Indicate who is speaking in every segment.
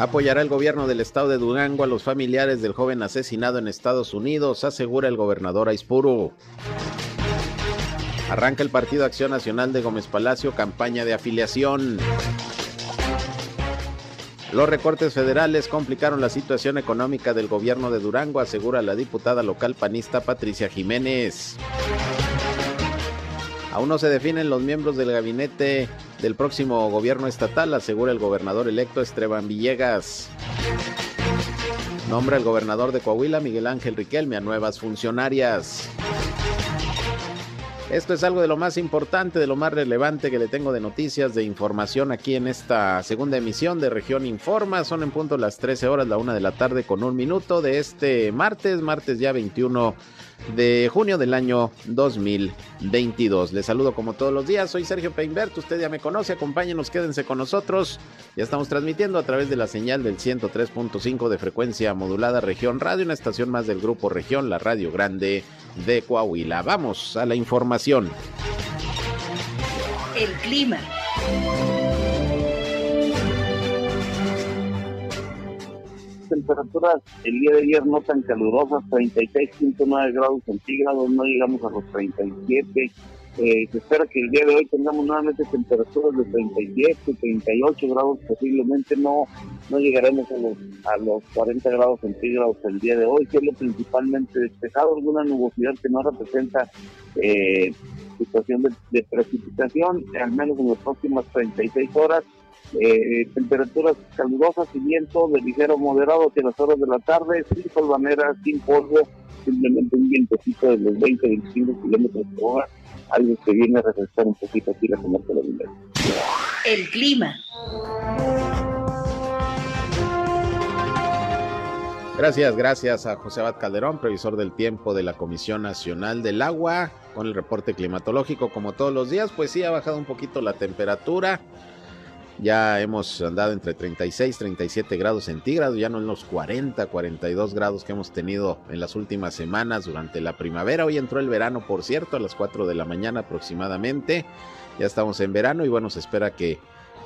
Speaker 1: Apoyará el gobierno del estado de Durango a los familiares del joven asesinado en Estados Unidos, asegura el gobernador Aispuru. Arranca el Partido Acción Nacional de Gómez Palacio campaña de afiliación. Los recortes federales complicaron la situación económica del gobierno de Durango, asegura la diputada local panista Patricia Jiménez. Aún no se definen los miembros del gabinete del próximo gobierno estatal, asegura el gobernador electo Esteban Villegas. Nombra el gobernador de Coahuila, Miguel Ángel Riquelme, a nuevas funcionarias. Esto es algo de lo más importante, de lo más relevante que le tengo de noticias, de información aquí en esta segunda emisión de Región Informa. Son en punto las 13 horas, la una de la tarde con un minuto de este martes, martes ya 21 de junio del año 2022. Les saludo como todos los días, soy Sergio Peinbert, usted ya me conoce, acompáñenos, quédense con nosotros. Ya estamos transmitiendo a través de la señal del 103.5 de frecuencia modulada Región Radio, una estación más del grupo Región, la Radio Grande de Coahuila. Vamos a la información.
Speaker 2: El clima.
Speaker 3: Temperaturas el día de ayer no tan calurosas, 36.9 grados centígrados, no llegamos a los 37. Eh, se espera que el día de hoy tengamos nuevamente temperaturas de 37, 38 grados, posiblemente no no llegaremos a los, a los 40 grados centígrados el día de hoy, que es lo principalmente despejado, alguna nubosidad que no representa eh, situación de, precipitación, al menos en las próximas 36 horas. Eh, temperaturas calurosas y viento de ligero moderado hacia las horas de la tarde, sin polvanera, sin polvo, simplemente un vientecito de los 20-25 kilómetros por hora, algo que viene a refrescar un poquito aquí la comarca de la
Speaker 2: El clima.
Speaker 1: Gracias, gracias a José Abad Calderón, previsor del tiempo de la Comisión Nacional del Agua, con el reporte climatológico como todos los días. Pues sí, ha bajado un poquito la temperatura. Ya hemos andado entre 36, 37 grados centígrados, ya no en los 40, 42 grados que hemos tenido en las últimas semanas durante la primavera. Hoy entró el verano, por cierto, a las 4 de la mañana aproximadamente. Ya estamos en verano y bueno, se espera que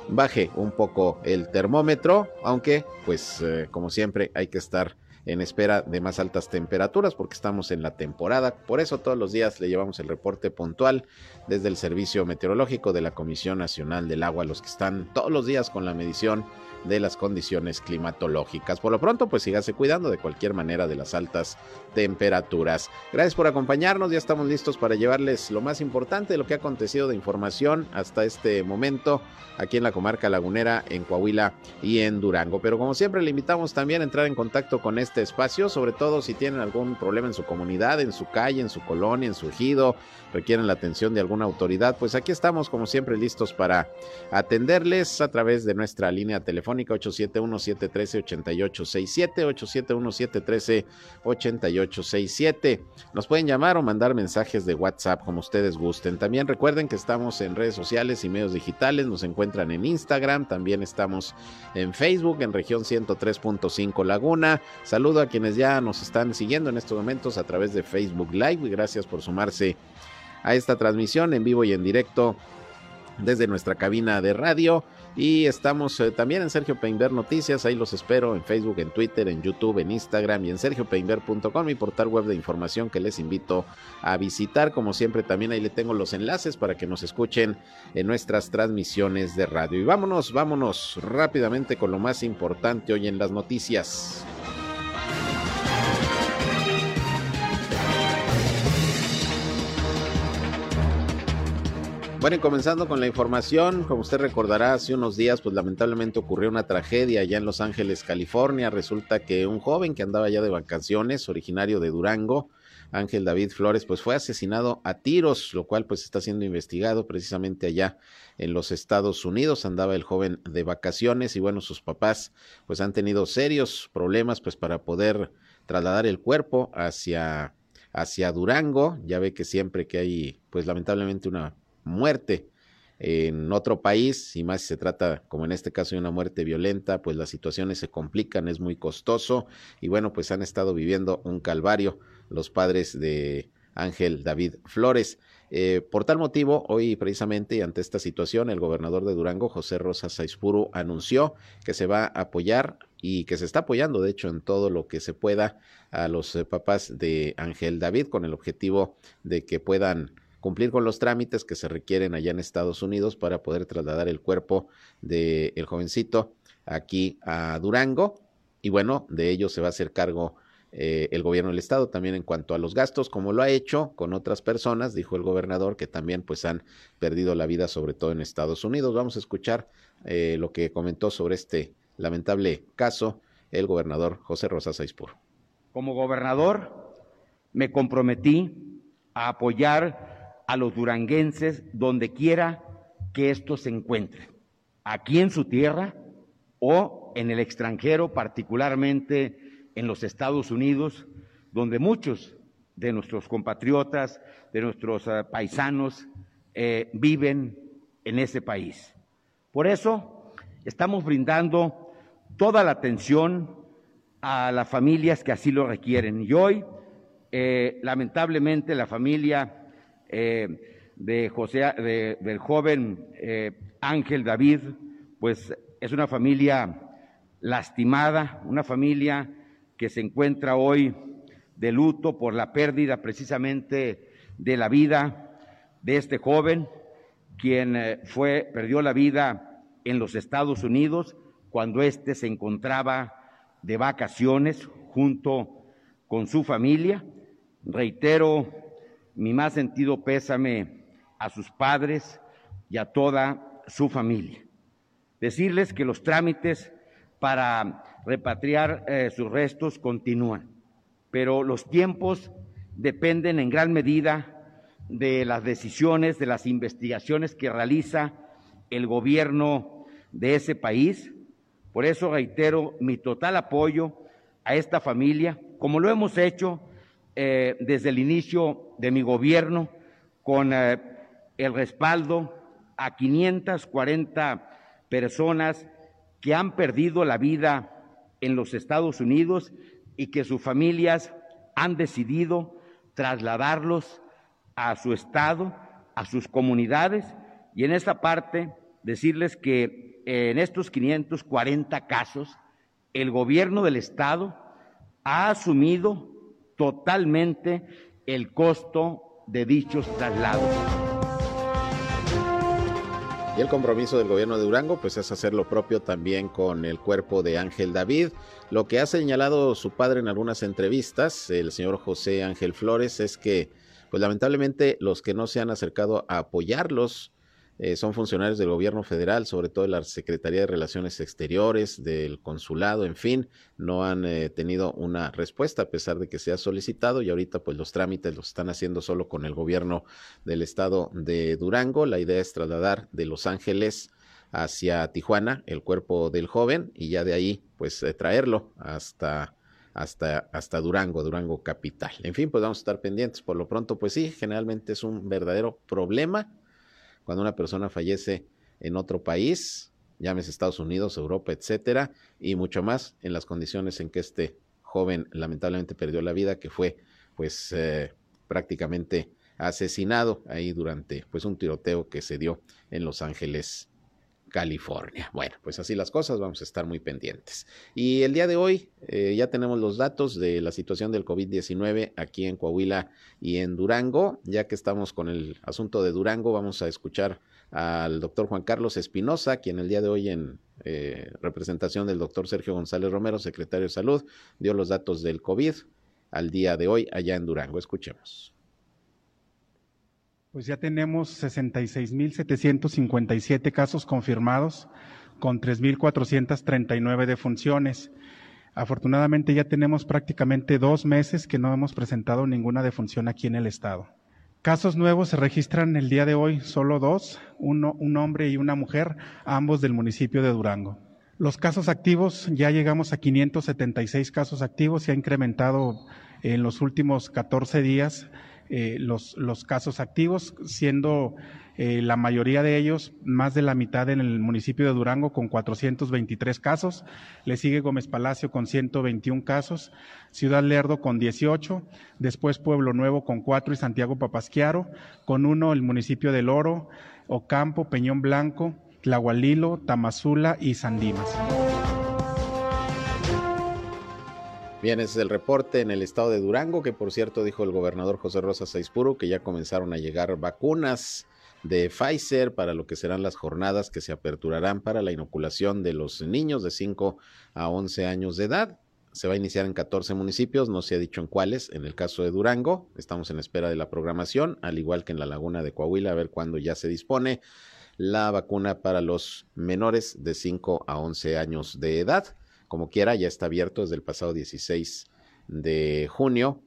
Speaker 1: baje un poco el termómetro, aunque pues eh, como siempre hay que estar en espera de más altas temperaturas porque estamos en la temporada. Por eso todos los días le llevamos el reporte puntual desde el Servicio Meteorológico de la Comisión Nacional del Agua, los que están todos los días con la medición de las condiciones climatológicas. Por lo pronto, pues sígase cuidando de cualquier manera de las altas temperaturas. Gracias por acompañarnos, ya estamos listos para llevarles lo más importante de lo que ha acontecido de información hasta este momento aquí en la comarca lagunera, en Coahuila y en Durango. Pero como siempre, le invitamos también a entrar en contacto con este espacio, sobre todo si tienen algún problema en su comunidad, en su calle, en su colonia, en su ejido, requieren la atención de alguna autoridad, pues aquí estamos como siempre listos para atenderles a través de nuestra línea telefónica 871-713-8867, 871-713-8867. Nos pueden llamar o mandar mensajes de WhatsApp como ustedes gusten. También recuerden que estamos en redes sociales y medios digitales, nos encuentran en Instagram, también estamos en Facebook, en región 103.5 Laguna. Saludo a quienes ya nos están siguiendo en estos momentos a través de Facebook Live y gracias por sumarse a esta transmisión en vivo y en directo desde nuestra cabina de radio. Y estamos eh, también en Sergio Peinber Noticias, ahí los espero en Facebook, en Twitter, en YouTube, en Instagram y en sergiopeinber.com, mi portal web de información que les invito a visitar. Como siempre, también ahí le tengo los enlaces para que nos escuchen en nuestras transmisiones de radio. Y vámonos, vámonos rápidamente con lo más importante hoy en las noticias. Bueno, y comenzando con la información, como usted recordará, hace unos días, pues lamentablemente ocurrió una tragedia allá en Los Ángeles, California. Resulta que un joven que andaba allá de vacaciones, originario de Durango, Ángel David Flores, pues fue asesinado a tiros, lo cual pues está siendo investigado precisamente allá en los Estados Unidos. Andaba el joven de vacaciones y bueno, sus papás pues han tenido serios problemas pues para poder trasladar el cuerpo hacia hacia Durango. Ya ve que siempre que hay pues lamentablemente una muerte en otro país, y más si se trata, como en este caso, de una muerte violenta, pues las situaciones se complican, es muy costoso, y bueno, pues han estado viviendo un calvario los padres de Ángel David Flores. Eh, por tal motivo, hoy precisamente ante esta situación, el gobernador de Durango, José Rosa Saizpuru, anunció que se va a apoyar y que se está apoyando, de hecho, en todo lo que se pueda a los eh, papás de Ángel David con el objetivo de que puedan cumplir con los trámites que se requieren allá en Estados Unidos para poder trasladar el cuerpo del jovencito aquí a Durango. Y bueno, de ello se va a hacer cargo eh, el gobierno del estado también en cuanto a los gastos, como lo ha hecho con otras personas, dijo el gobernador, que también pues han perdido la vida, sobre todo en Estados Unidos. Vamos a escuchar eh, lo que comentó sobre este lamentable caso el gobernador José Rosa Saispur.
Speaker 4: Como gobernador me comprometí a apoyar a los duranguenses donde quiera que estos se encuentren, aquí en su tierra o en el extranjero, particularmente en los Estados Unidos, donde muchos de nuestros compatriotas, de nuestros eh, paisanos, eh, viven en ese país. Por eso estamos brindando toda la atención a las familias que así lo requieren. Y hoy, eh, lamentablemente, la familia de José, del joven Ángel David, pues es una familia lastimada, una familia que se encuentra hoy de luto por la pérdida precisamente de la vida de este joven, quien eh, fue, perdió la vida en los Estados Unidos cuando éste se encontraba de vacaciones junto con su familia. Reitero mi más sentido pésame a sus padres y a toda su familia. Decirles que los trámites para repatriar eh, sus restos continúan, pero los tiempos dependen en gran medida de las decisiones, de las investigaciones que realiza el gobierno de ese país. Por eso reitero mi total apoyo a esta familia, como lo hemos hecho eh, desde el inicio de mi gobierno, con eh, el respaldo a 540 personas que han perdido la vida en los Estados Unidos y que sus familias han decidido trasladarlos a su estado, a sus comunidades y en esta parte decirles que en estos 540 casos el gobierno del estado ha asumido totalmente el costo de dichos traslados.
Speaker 1: Y el compromiso del gobierno de Durango pues es hacer lo propio también con el cuerpo de Ángel David. Lo que ha señalado su padre en algunas entrevistas, el señor José Ángel Flores, es que pues lamentablemente los que no se han acercado a apoyarlos eh, son funcionarios del gobierno federal, sobre todo de la Secretaría de Relaciones Exteriores, del consulado, en fin, no han eh, tenido una respuesta a pesar de que se ha solicitado y ahorita pues los trámites los están haciendo solo con el gobierno del estado de Durango. La idea es trasladar de Los Ángeles hacia Tijuana el cuerpo del joven y ya de ahí pues eh, traerlo hasta hasta, hasta Durango, Durango capital. En fin, pues vamos a estar pendientes. Por lo pronto, pues sí, generalmente es un verdadero problema cuando una persona fallece en otro país, llámese Estados Unidos, Europa, etcétera, y mucho más en las condiciones en que este joven lamentablemente perdió la vida, que fue pues eh, prácticamente asesinado ahí durante pues un tiroteo que se dio en Los Ángeles, California. Bueno, pues así las cosas, vamos a estar muy pendientes. Y el día de hoy eh, ya tenemos los datos de la situación del COVID-19 aquí en Coahuila y en Durango. Ya que estamos con el asunto de Durango, vamos a escuchar al doctor Juan Carlos Espinosa, quien el día de hoy en eh, representación del doctor Sergio González Romero, secretario de Salud, dio los datos del COVID al día de hoy allá en Durango. Escuchemos.
Speaker 5: Pues ya tenemos 66.757 casos confirmados con 3.439 defunciones. Afortunadamente ya tenemos prácticamente dos meses que no hemos presentado ninguna defunción aquí en el estado. Casos nuevos se registran el día de hoy, solo dos, uno, un hombre y una mujer, ambos del municipio de Durango. Los casos activos, ya llegamos a 576 casos activos, se ha incrementado en los últimos 14 días eh, los, los, casos activos, siendo eh, la mayoría de ellos, más de la mitad en el municipio de Durango con 423 casos, le sigue Gómez Palacio con 121 casos, Ciudad Lerdo con 18, después Pueblo Nuevo con 4 y Santiago Papasquiaro, con uno el municipio del Oro, Ocampo, Peñón Blanco, Tlahualilo, Tamazula y Sandimas.
Speaker 1: Bien, ese es el reporte en el estado de Durango, que por cierto dijo el gobernador José Rosa Saispuro que ya comenzaron a llegar vacunas de Pfizer para lo que serán las jornadas que se aperturarán para la inoculación de los niños de 5 a 11 años de edad. Se va a iniciar en 14 municipios, no se ha dicho en cuáles. En el caso de Durango, estamos en espera de la programación, al igual que en la laguna de Coahuila, a ver cuándo ya se dispone la vacuna para los menores de 5 a 11 años de edad. Como quiera, ya está abierto desde el pasado 16 de junio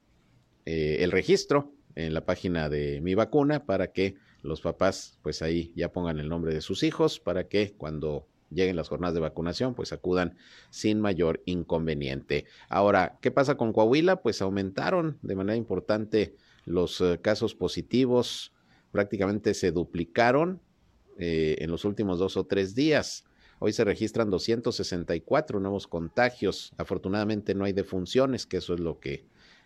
Speaker 1: eh, el registro en la página de Mi Vacuna para que los papás pues ahí ya pongan el nombre de sus hijos para que cuando lleguen las jornadas de vacunación pues acudan sin mayor inconveniente. Ahora, ¿qué pasa con Coahuila? Pues aumentaron de manera importante los eh, casos positivos, prácticamente se duplicaron eh, en los últimos dos o tres días. Hoy se registran 264 nuevos contagios. Afortunadamente no hay defunciones, que eso es lo que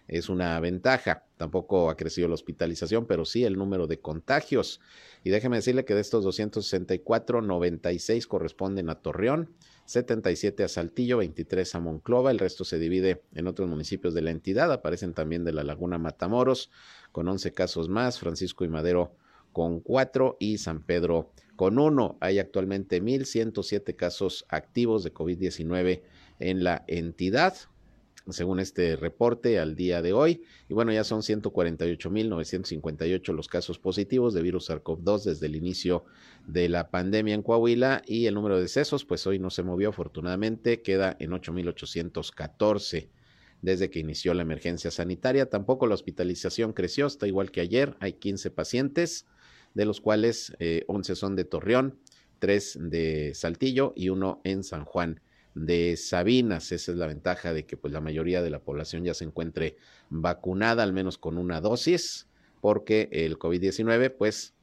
Speaker 1: es una ventaja. Tampoco ha crecido la hospitalización, pero sí el número de contagios. Y déjeme decirle que de estos 264, 96 corresponden a Torreón, 77 a Saltillo, 23 a Monclova. El resto se divide en otros municipios de la entidad. Aparecen también de la Laguna Matamoros, con 11 casos más. Francisco y Madero con 4 y San Pedro con uno. Hay actualmente 1.107 casos activos de COVID-19 en la entidad, según este reporte al día de hoy. Y bueno, ya son 148.958 los casos positivos de virus SARS-CoV-2 desde el inicio de la pandemia en Coahuila y el número de decesos, pues hoy no se movió afortunadamente, queda en 8.814 desde que inició la emergencia sanitaria. Tampoco la hospitalización creció, está igual que ayer, hay 15 pacientes de los cuales 11 eh, son de Torreón, 3 de Saltillo y uno en San Juan de Sabinas. Esa es la ventaja de que pues la mayoría de la población ya se encuentre vacunada al menos con una dosis, porque el COVID-19 pues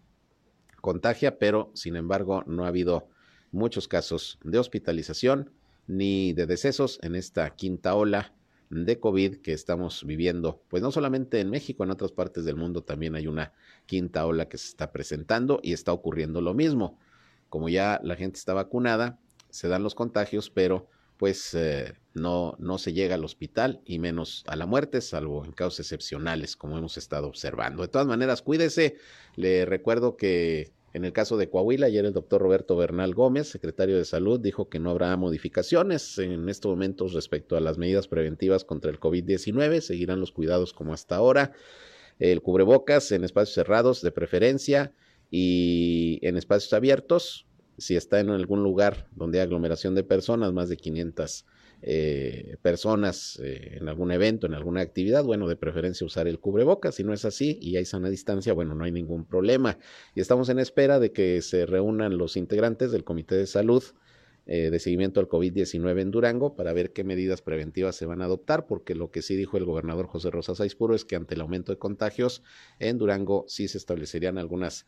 Speaker 1: contagia, pero sin embargo no ha habido muchos casos de hospitalización ni de decesos en esta quinta ola de COVID que estamos viviendo, pues no solamente en México, en otras partes del mundo también hay una quinta ola que se está presentando y está ocurriendo lo mismo. Como ya la gente está vacunada, se dan los contagios, pero pues eh, no, no se llega al hospital y menos a la muerte, salvo en casos excepcionales, como hemos estado observando. De todas maneras, cuídese. Le recuerdo que en el caso de Coahuila, ayer el doctor Roberto Bernal Gómez, secretario de Salud, dijo que no habrá modificaciones en estos momentos respecto a las medidas preventivas contra el COVID-19. Seguirán los cuidados como hasta ahora. El cubrebocas en espacios cerrados de preferencia y en espacios abiertos. Si está en algún lugar donde hay aglomeración de personas, más de 500 eh, personas eh, en algún evento, en alguna actividad, bueno, de preferencia usar el cubrebocas. Si no es así y hay sana distancia, bueno, no hay ningún problema. Y estamos en espera de que se reúnan los integrantes del Comité de Salud eh, de seguimiento al COVID-19 en Durango para ver qué medidas preventivas se van a adoptar, porque lo que sí dijo el gobernador José Rosa Saizpuro es que ante el aumento de contagios en Durango sí se establecerían algunas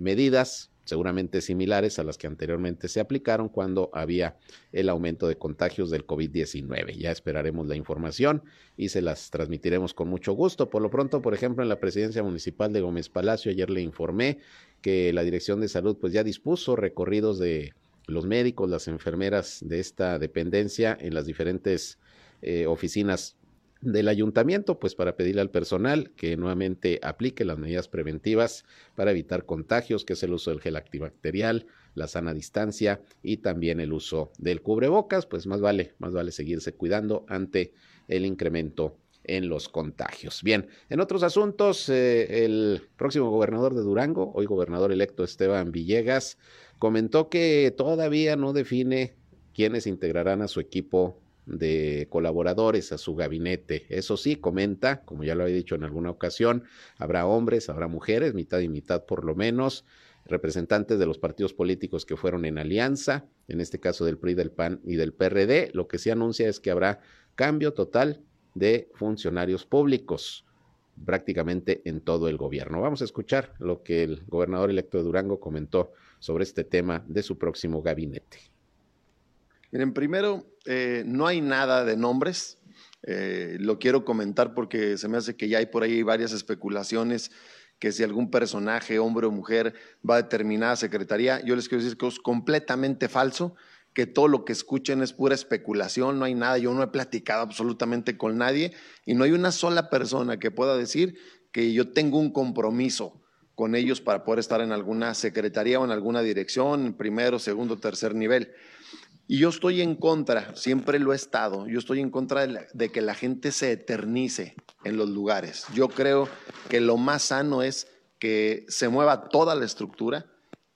Speaker 1: medidas seguramente similares a las que anteriormente se aplicaron cuando había el aumento de contagios del COVID-19. Ya esperaremos la información y se las transmitiremos con mucho gusto. Por lo pronto, por ejemplo, en la presidencia municipal de Gómez Palacio, ayer le informé que la Dirección de Salud pues ya dispuso recorridos de los médicos, las enfermeras de esta dependencia en las diferentes eh, oficinas del ayuntamiento, pues para pedirle al personal que nuevamente aplique las medidas preventivas para evitar contagios, que es el uso del gel antibacterial, la sana distancia y también el uso del cubrebocas, pues más vale, más vale seguirse cuidando ante el incremento en los contagios. Bien, en otros asuntos, eh, el próximo gobernador de Durango, hoy gobernador electo Esteban Villegas, comentó que todavía no define quiénes integrarán a su equipo de colaboradores a su gabinete. Eso sí, comenta, como ya lo he dicho en alguna ocasión, habrá hombres, habrá mujeres, mitad y mitad por lo menos, representantes de los partidos políticos que fueron en alianza, en este caso del PRI, del PAN y del PRD. Lo que se anuncia es que habrá cambio total de funcionarios públicos. prácticamente en todo el gobierno. Vamos a escuchar lo que el gobernador electo de Durango comentó sobre este tema de su próximo gabinete.
Speaker 6: Miren, primero, eh, no hay nada de nombres. Eh, lo quiero comentar porque se me hace que ya hay por ahí varias especulaciones que si algún personaje, hombre o mujer, va a determinada secretaría. Yo les quiero decir que es completamente falso, que todo lo que escuchen es pura especulación, no hay nada, yo no he platicado absolutamente con nadie y no hay una sola persona que pueda decir que yo tengo un compromiso con ellos para poder estar en alguna secretaría o en alguna dirección, primero, segundo, tercer nivel. Y yo estoy en contra, siempre lo he estado, yo estoy en contra de, que la gente se eternice en los lugares. Yo creo que lo más sano es que se mueva toda la estructura,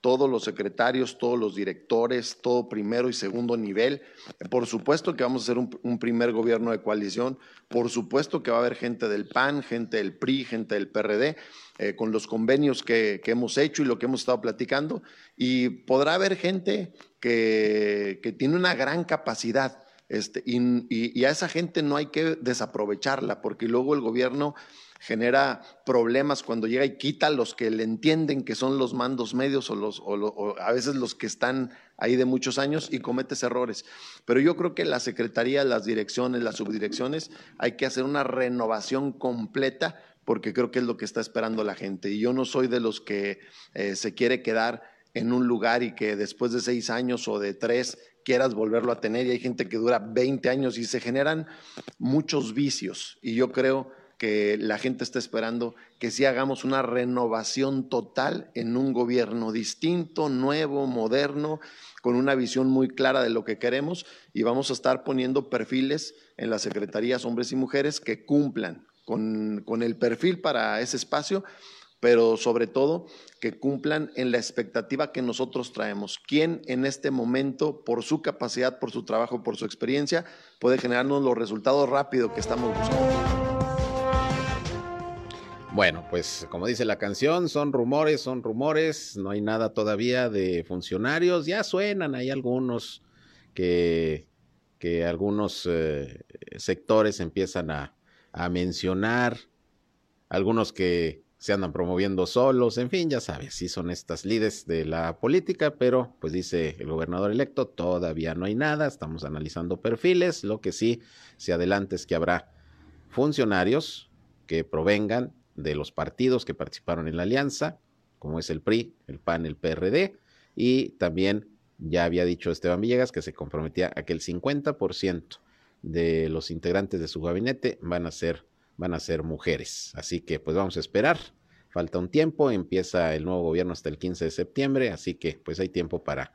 Speaker 6: todos los secretarios, todos los directores, todo primero y segundo nivel. Por supuesto que vamos a hacer un, primer gobierno de coalición, por supuesto que va a haber gente del PAN, gente del PRI, gente del PRD, eh, con los convenios que, hemos hecho y lo que hemos estado platicando, y podrá haber gente que, tiene una gran capacidad. Este, y, a esa gente no hay que desaprovecharla, porque luego el gobierno genera problemas cuando llega y quita a los que le entienden que son los mandos medios o, los, o, a veces los que están ahí de muchos años y cometes errores. Pero yo creo que la Secretaría, las direcciones, las subdirecciones, hay que hacer una renovación completa porque creo que es lo que está esperando la gente. Y yo no soy de los que eh, se quiere quedar en un lugar y que después de seis años o de tres quieras volverlo a tener. Y hay gente que dura 20 años y se generan muchos vicios. Y yo creo que la gente está esperando que sí hagamos una renovación total en un gobierno distinto, nuevo, moderno, con una visión muy clara de lo que queremos y vamos a estar poniendo perfiles en las secretarías, hombres y mujeres, que cumplan con, con el perfil para ese espacio, pero sobre todo que cumplan en la expectativa que nosotros traemos. ¿Quién en este momento, por su capacidad, por su trabajo, por su experiencia, puede generarnos los resultados rápidos que estamos buscando?
Speaker 1: Bueno, pues como dice la canción, son rumores, son rumores, no hay nada todavía de funcionarios, ya suenan, hay algunos que, que algunos eh, sectores empiezan a, a mencionar, algunos que se andan promoviendo solos, en fin, ya sabes, sí son estas lides de la política, pero pues dice el gobernador electo, todavía no hay nada, estamos analizando perfiles, lo que sí se adelanta es que habrá funcionarios que provengan de los partidos que participaron en la alianza, como es el PRI, el PAN, el PRD, y también ya había dicho Esteban Villegas que se comprometía a que el 50% de los integrantes de su gabinete van a ser van a ser mujeres. Así que pues vamos a esperar. Falta un tiempo, empieza el nuevo gobierno hasta el 15 de septiembre, así que pues hay tiempo para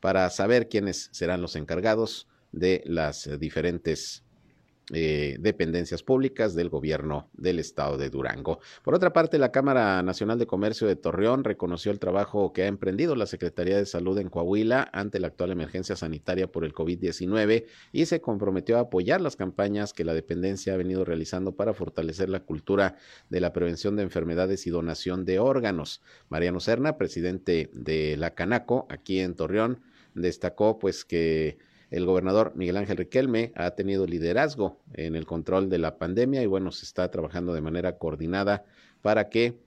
Speaker 1: para saber quiénes serán los encargados de las diferentes eh, dependencias públicas del gobierno del estado de Durango. Por otra parte, la Cámara Nacional de Comercio de Torreón reconoció el trabajo que ha emprendido la Secretaría de Salud en Coahuila ante la actual emergencia sanitaria por el COVID-19 y se comprometió a apoyar las campañas que la dependencia ha venido realizando para fortalecer la cultura de la prevención de enfermedades y donación de órganos. Mariano Serna, presidente de la Canaco aquí en Torreón, destacó pues que el gobernador Miguel Ángel Riquelme ha tenido liderazgo en el control de la pandemia y bueno, se está trabajando de manera coordinada para que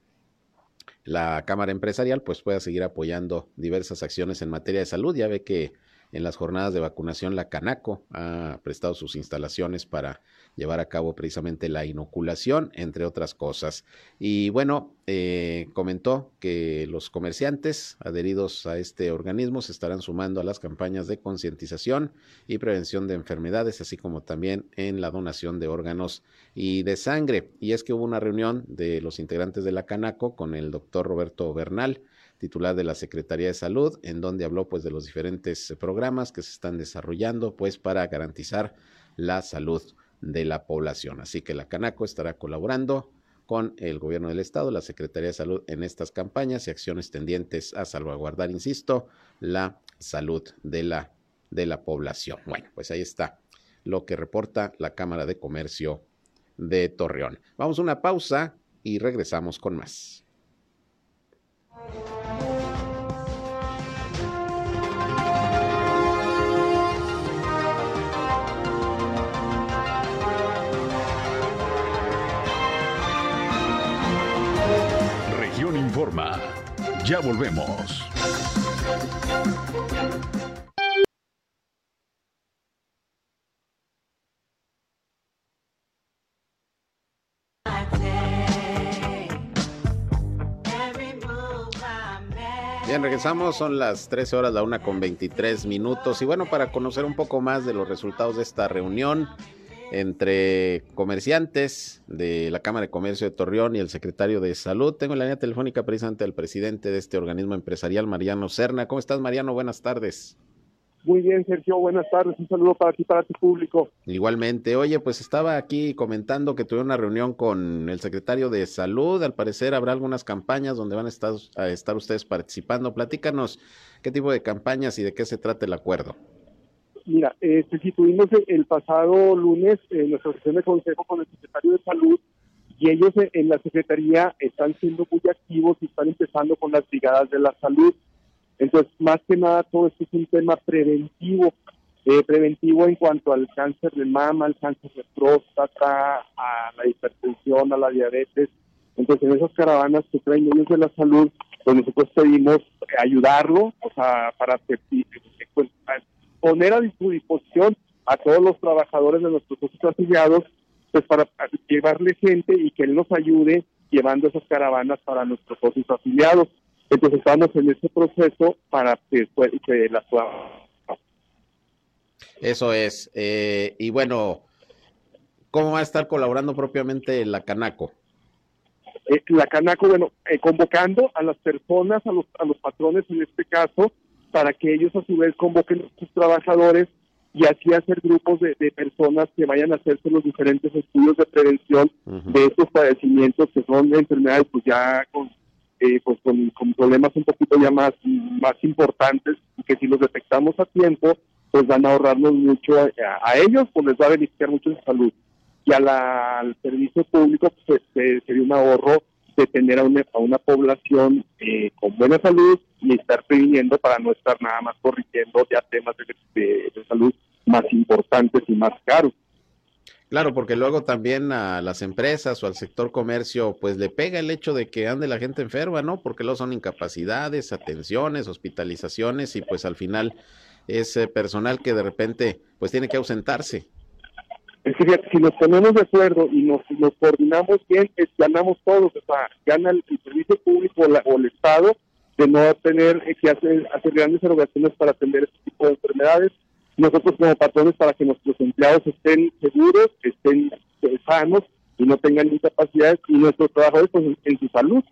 Speaker 1: la Cámara Empresarial pues pueda seguir apoyando diversas acciones en materia de salud. Ya ve que en las jornadas de vacunación la Canaco ha prestado sus instalaciones para llevar a cabo precisamente la inoculación, entre otras cosas. Y bueno, eh, comentó que los comerciantes adheridos a este organismo se estarán sumando a las campañas de concientización y prevención de enfermedades, así como también en la donación de órganos y de sangre. Y es que hubo una reunión de los integrantes de la Canaco con el doctor Roberto Bernal, titular de la Secretaría de Salud, en donde habló pues de los diferentes programas que se están desarrollando pues para garantizar la salud de la población. Así que la Canaco estará colaborando con el gobierno del estado, la Secretaría de Salud en estas campañas y acciones tendientes a salvaguardar, insisto, la salud de la, de la población. Bueno, pues ahí está lo que reporta la Cámara de Comercio de Torreón. Vamos a una pausa y regresamos con más.
Speaker 7: Ya volvemos.
Speaker 1: Bien, regresamos, son las 13 horas, la una con 23 minutos. Y bueno, para conocer un poco más de los resultados de esta reunión entre comerciantes de la Cámara de Comercio de Torreón y el secretario de Salud, tengo en la línea telefónica precisamente al presidente de este organismo empresarial, Mariano Serna. ¿Cómo estás, Mariano? Buenas tardes.
Speaker 8: Muy bien, Sergio, buenas tardes. Un saludo para ti, para tu público.
Speaker 1: Igualmente. Oye, pues estaba aquí comentando que tuve una reunión con el secretario de Salud. Al parecer habrá algunas campañas donde van a estar, a estar ustedes participando. Platícanos qué tipo de campañas y de qué se trata el acuerdo.
Speaker 8: Mira, si tuvimos el pasado lunes en nuestra sesión de consejo con el secretario de Salud y ellos en la Secretaría están siendo muy activos y están empezando con las brigadas de la salud entonces, más que nada, todo esto es un tema preventivo, eh, preventivo en cuanto al cáncer de mama, al cáncer de próstata, a la hipertensión, a la diabetes. Entonces, en esas caravanas que traen ellos de la salud, pues nosotros pedimos ayudarlo, o sea, para pues, poner a su disposición a todos los trabajadores de nuestros socios afiliados, pues para llevarle gente y que él nos ayude llevando esas caravanas para nuestros socios afiliados. Entonces estamos en ese proceso para que, que la
Speaker 1: Eso es. Eh, y bueno, ¿cómo va a estar colaborando propiamente la Canaco?
Speaker 8: Eh, la Canaco, bueno, eh, convocando a las personas, a los, a los patrones en este caso, para que ellos a su vez convoquen a sus trabajadores y así hacer grupos de, personas que vayan a hacerse los diferentes estudios de prevención de estos padecimientos que son enfermedades pues ya con eh, pues con, problemas un poquito ya más, más importantes y que si los detectamos a tiempo, pues van a ahorrarnos mucho a, ellos, pues les va a beneficiar mucho en salud. Y a la, al servicio público pues, sería un ahorro de tener a una, a una población eh, con buena salud y estar previniendo para no estar nada más corrigiendo ya temas de salud más importantes y más caros.
Speaker 1: Claro, porque luego también a las empresas o al sector comercio, pues le pega el hecho de que ande la gente enferma, ¿no? Porque luego son incapacidades, atenciones, hospitalizaciones y pues al final es eh, personal que de repente pues tiene que ausentarse.
Speaker 8: Es que si nos ponemos de acuerdo y nos, nos coordinamos bien, ganamos todos, o sea, gana el, servicio público o, el Estado de no tener que hacer, hacer grandes erogaciones para atender este tipo de enfermedades nosotros como patrones para que nuestros empleados estén seguros, estén sanos y no tengan incapacidades y nuestros trabajadores pues, en, su salud.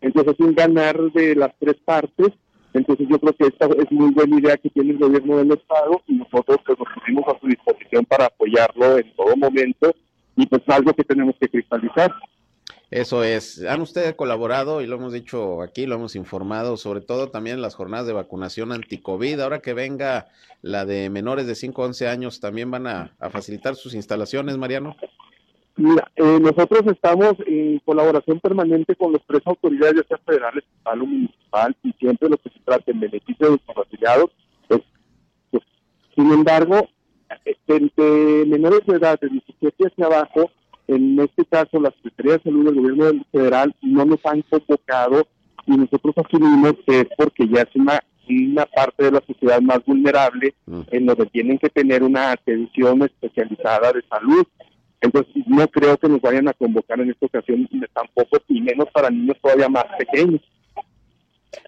Speaker 8: Entonces es un ganar de las tres partes. Entonces yo creo que esta es muy buena idea que tiene el gobierno del Estado y nosotros pues, nos pusimos a su disposición para apoyarlo en todo momento y pues algo que tenemos que cristalizar.
Speaker 1: Eso es. Han ustedes colaborado y lo hemos dicho aquí, lo hemos informado, sobre todo también en las jornadas de vacunación anti-COVID. Ahora que venga la de menores de 5 a 11 años, ¿también van a, facilitar sus instalaciones, Mariano?
Speaker 8: Mira, eh, nosotros estamos en colaboración permanente con las tres autoridades, ya sea federal, estatal o municipal, y siempre lo que se trata en beneficio de los afiliados. Pues, pues, sin embargo, eh, de, menores de edad, de 17 hacia abajo, en este caso, la Secretaría de Salud del Gobierno Federal no nos han convocado y nosotros asumimos que es porque ya es una, una parte de la sociedad más vulnerable mm. en donde tienen que tener una atención especializada de salud. Entonces, no creo que nos vayan a convocar en esta ocasión tampoco, y menos para niños todavía más pequeños.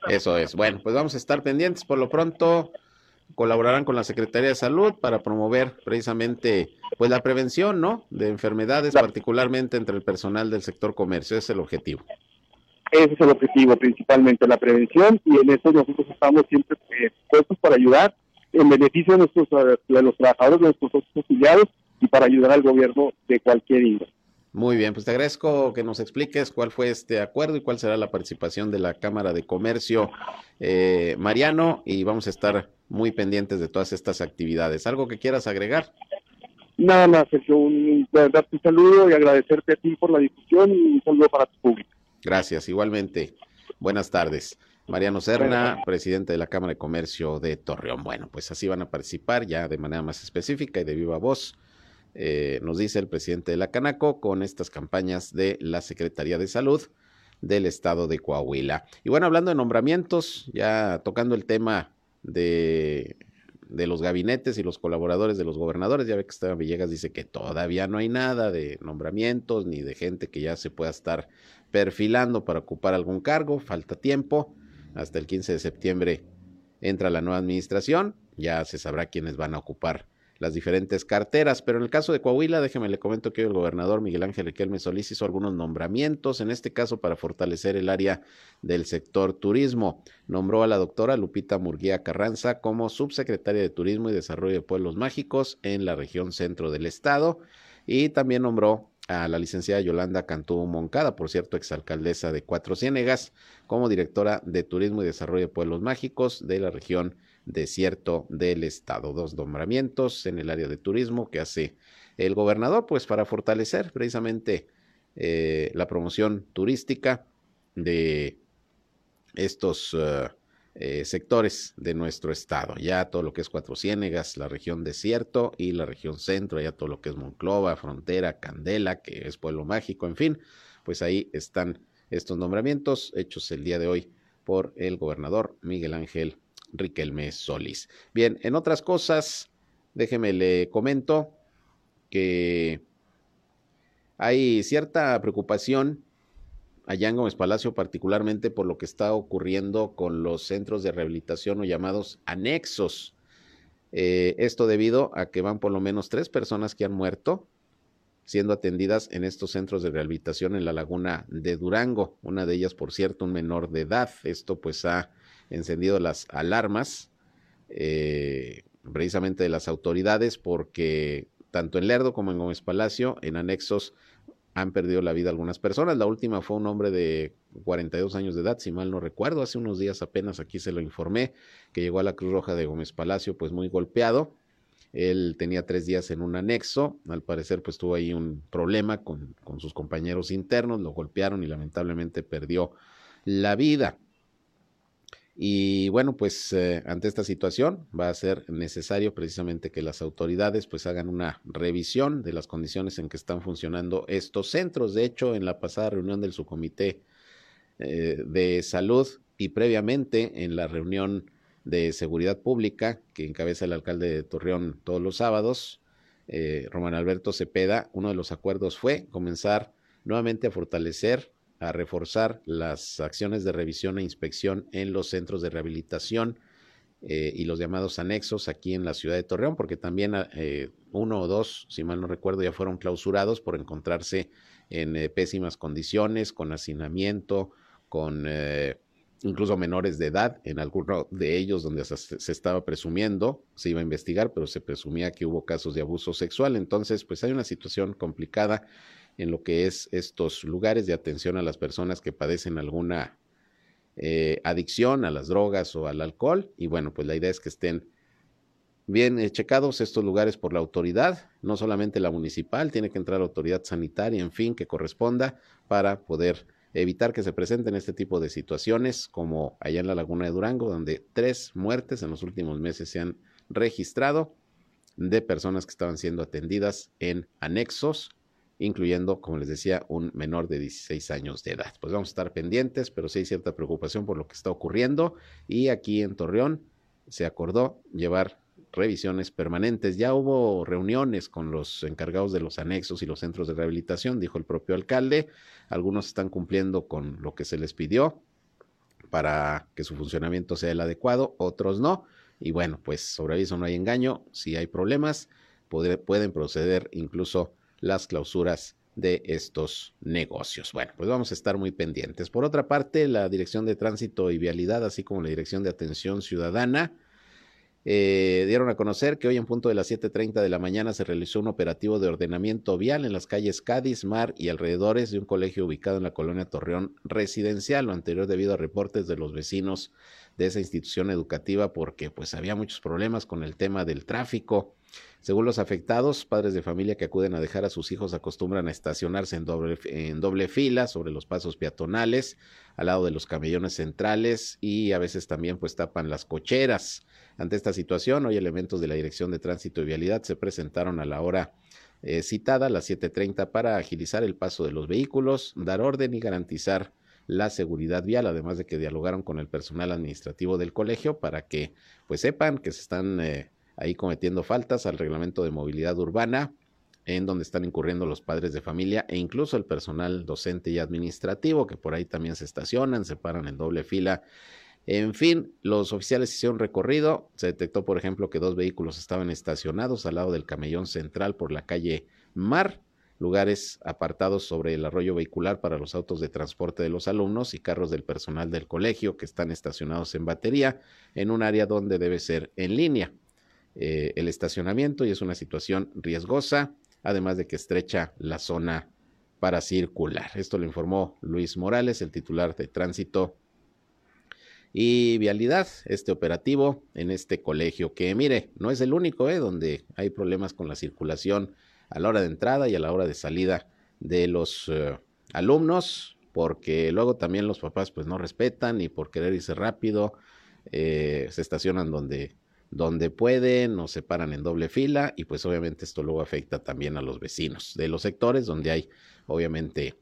Speaker 1: Eso es. Bueno, pues vamos a estar pendientes. Por lo pronto, colaborarán con la Secretaría de Salud para promover precisamente pues la prevención, ¿no? De enfermedades, particularmente entre el personal del sector comercio. Ese es el objetivo.
Speaker 8: Ese es el objetivo, principalmente la prevención, y en eso nosotros estamos siempre eh, puestos para ayudar en beneficio de, nuestros, de los trabajadores, de nuestros afiliados y para ayudar al gobierno de cualquier índole.
Speaker 1: Muy bien, pues te agradezco que nos expliques cuál fue este acuerdo y cuál será la participación de la Cámara de Comercio, eh, Mariano, y vamos a estar muy pendientes de todas estas actividades. ¿Algo que quieras agregar?
Speaker 8: Nada más, Sergio, un, darte un saludo y agradecerte a ti por la discusión y un saludo para tu público.
Speaker 1: Gracias, igualmente. Buenas tardes. Mariano Serna, presidente de la Cámara de Comercio de Torreón. Bueno, pues así van a participar ya de manera más específica y de viva voz eh, nos dice el presidente de la Canaco, con estas campañas de la Secretaría de Salud del estado de Coahuila. Y bueno, hablando de nombramientos, ya tocando el tema de, de los gabinetes y los colaboradores de los gobernadores, ya ve que Esteban Villegas dice que todavía no hay nada de nombramientos ni de gente que ya se pueda estar perfilando para ocupar algún cargo, falta tiempo, hasta el 15 de septiembre entra la nueva administración, ya se sabrá quiénes van a ocupar las diferentes carteras. Pero en el caso de Coahuila, déjeme le comento que el gobernador Miguel Ángel Riquelme Solís hizo algunos nombramientos, en este caso para fortalecer el área del sector turismo. Nombró a la doctora Lupita Murguía Carranza como subsecretaria de Turismo y Desarrollo de Pueblos Mágicos en la región centro del estado y también nombró a la licenciada Yolanda Cantú Moncada, por cierto, exalcaldesa de Cuatro Ciénegas, como directora de Turismo y Desarrollo de Pueblos Mágicos de la región desierto del estado. Dos nombramientos en el área de turismo que hace el gobernador, pues para fortalecer precisamente eh, la promoción turística de estos uh, eh, sectores de nuestro estado. Ya todo lo que es Cuatro Ciénegas, la región desierto y la región centro, ya todo lo que es Monclova, Frontera, Candela, que es Pueblo Mágico, en fin, pues ahí están estos nombramientos hechos el día de hoy por el gobernador Miguel Ángel Riquelme Solís. Bien, en otras cosas, déjeme le comento que hay cierta preocupación allá en Gómez Palacio, particularmente por lo que está ocurriendo con los centros de rehabilitación o llamados anexos. Eh, esto debido a que van por lo menos tres personas que han muerto siendo atendidas en estos centros de rehabilitación en la laguna de Durango. Una de ellas, por cierto, un menor de edad. Esto pues ha encendido las alarmas eh, precisamente de las autoridades porque tanto en Lerdo como en Gómez Palacio, en anexos, han perdido la vida algunas personas. La última fue un hombre de 42 años de edad, si mal no recuerdo. Hace unos días apenas aquí se lo informé, que llegó a la Cruz Roja de Gómez Palacio pues muy golpeado. Él tenía tres días en un anexo, al parecer pues tuvo ahí un problema con, con sus compañeros internos, lo golpearon y lamentablemente perdió la vida. Y bueno, pues eh, ante esta situación va a ser necesario precisamente que las autoridades pues hagan una revisión de las condiciones en que están funcionando estos centros. De hecho, en la pasada reunión del subcomité eh, de salud y previamente en la reunión de seguridad pública que encabeza el alcalde de Torreón todos los sábados, eh, Román Alberto Cepeda, uno de los acuerdos fue comenzar nuevamente a fortalecer a reforzar las acciones de revisión e inspección en los centros de rehabilitación eh, y los llamados anexos aquí en la ciudad de Torreón, porque también eh, uno o dos, si mal no recuerdo, ya fueron clausurados por encontrarse en eh, pésimas condiciones, con hacinamiento, con incluso menores de edad, en alguno de ellos donde se, se, estaba presumiendo, se iba a investigar, pero se presumía que hubo casos de abuso sexual. Entonces, pues hay una situación complicada en lo que es estos lugares de atención a las personas que padecen alguna eh, adicción a las drogas o al alcohol. Y bueno, pues la idea es que estén bien eh, checados estos lugares por la autoridad, no solamente la municipal, tiene que entrar la autoridad sanitaria, en fin, que corresponda para poder evitar que se presenten este tipo de situaciones como allá en la laguna de Durango, donde tres muertes en los últimos meses se han registrado de personas que estaban siendo atendidas en anexos incluyendo, como les decía, un menor de 16 años de edad. Pues vamos a estar pendientes, pero sí hay cierta preocupación por lo que está ocurriendo y aquí en Torreón se acordó llevar revisiones permanentes. Ya hubo reuniones con los encargados de los anexos y los centros de rehabilitación, dijo el propio alcalde. Algunos están cumpliendo con lo que se les pidió para que su funcionamiento sea el adecuado, otros no. Y bueno, pues sobre aviso no hay engaño. Si hay problemas, pueden proceder incluso las clausuras de estos negocios. Bueno, pues vamos a estar muy pendientes. Por otra parte, la Dirección de Tránsito y Vialidad, así como la Dirección de Atención Ciudadana, eh, dieron a conocer que hoy en punto de las 7.30 de la mañana se realizó un operativo de ordenamiento vial en las calles Cádiz, Mar y alrededores de un colegio ubicado en la colonia Torreón Residencial, lo anterior debido a reportes de los vecinos de esa institución educativa porque pues había muchos problemas con el tema del tráfico según los afectados, padres de familia que acuden a dejar a sus hijos acostumbran a estacionarse en doble, en doble fila sobre los pasos peatonales, al lado de los camellones centrales y a veces también pues tapan las cocheras. Ante esta situación, hoy elementos de la Dirección de Tránsito y Vialidad se presentaron a la hora eh, citada, a las 7.30, para agilizar el paso de los vehículos, dar orden y garantizar la seguridad vial, además de que dialogaron con el personal administrativo del colegio para que pues sepan que se están eh, ahí cometiendo faltas al reglamento de movilidad urbana en donde están incurriendo los padres de familia e incluso el personal docente y administrativo que por ahí también se estacionan, se paran en doble fila. En fin, los oficiales hicieron recorrido, se detectó por ejemplo que dos vehículos estaban estacionados al lado del camellón central por la calle Mar, lugares apartados sobre el arroyo vehicular para los autos de transporte de los alumnos y carros del personal del colegio que están estacionados en batería en un área donde debe ser en línea. Eh, el estacionamiento y es una situación riesgosa además de que estrecha la zona para circular. Esto lo informó Luis Morales, el titular de tránsito y vialidad, este operativo en este colegio, que mire, no es el único, ¿eh? donde hay problemas con la circulación a la hora de entrada y a la hora de salida de los eh, alumnos, porque luego también los papás pues no respetan y por querer irse rápido eh, se estacionan donde donde pueden o se paran en doble fila y pues obviamente esto luego afecta también a los vecinos de los sectores donde hay obviamente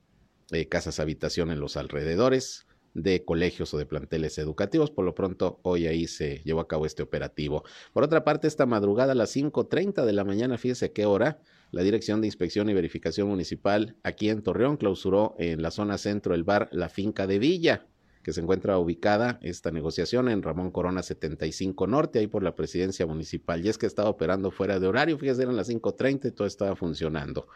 Speaker 1: eh, casas habitación en los alrededores de colegios o de planteles educativos. Por lo pronto, hoy ahí se llevó a cabo este operativo. Por otra parte, esta madrugada a las 5.30 de la mañana, fíjese qué hora, la Dirección de Inspección y Verificación Municipal aquí en Torreón clausuró en la zona centro el bar La Finca de Villa que se encuentra ubicada esta negociación en Ramón Corona 75 Norte, ahí por la presidencia municipal. Y es que estaba operando fuera de horario, fíjese, eran las 5.30 y todo estaba funcionando.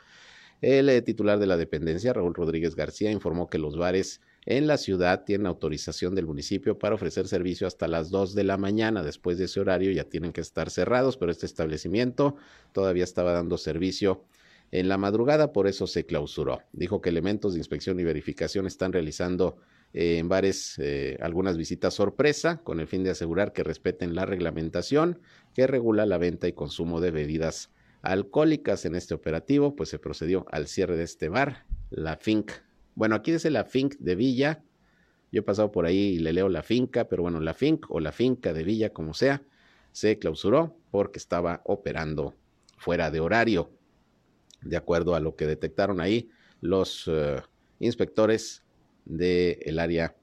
Speaker 1: El eh, titular de la dependencia, Raúl Rodríguez García, informó que los bares en la ciudad tienen autorización del municipio para ofrecer servicio hasta las 2 de la mañana. Después de ese horario ya tienen que estar cerrados, pero este establecimiento todavía estaba dando servicio en la madrugada, por eso se clausuró. Dijo que elementos de inspección y verificación están realizando eh, en bares eh, algunas visitas sorpresa con el fin de asegurar que respeten la reglamentación que regula la venta y consumo de bebidas alcohólicas. En este operativo, pues se procedió al cierre de este bar, la Fink. Bueno, aquí dice la Fink de Villa. Yo he pasado por ahí y le leo la finca, pero bueno, la Fink o la finca de Villa, como sea, se clausuró porque estaba operando fuera de horario. De acuerdo a lo que detectaron ahí los eh, inspectores del área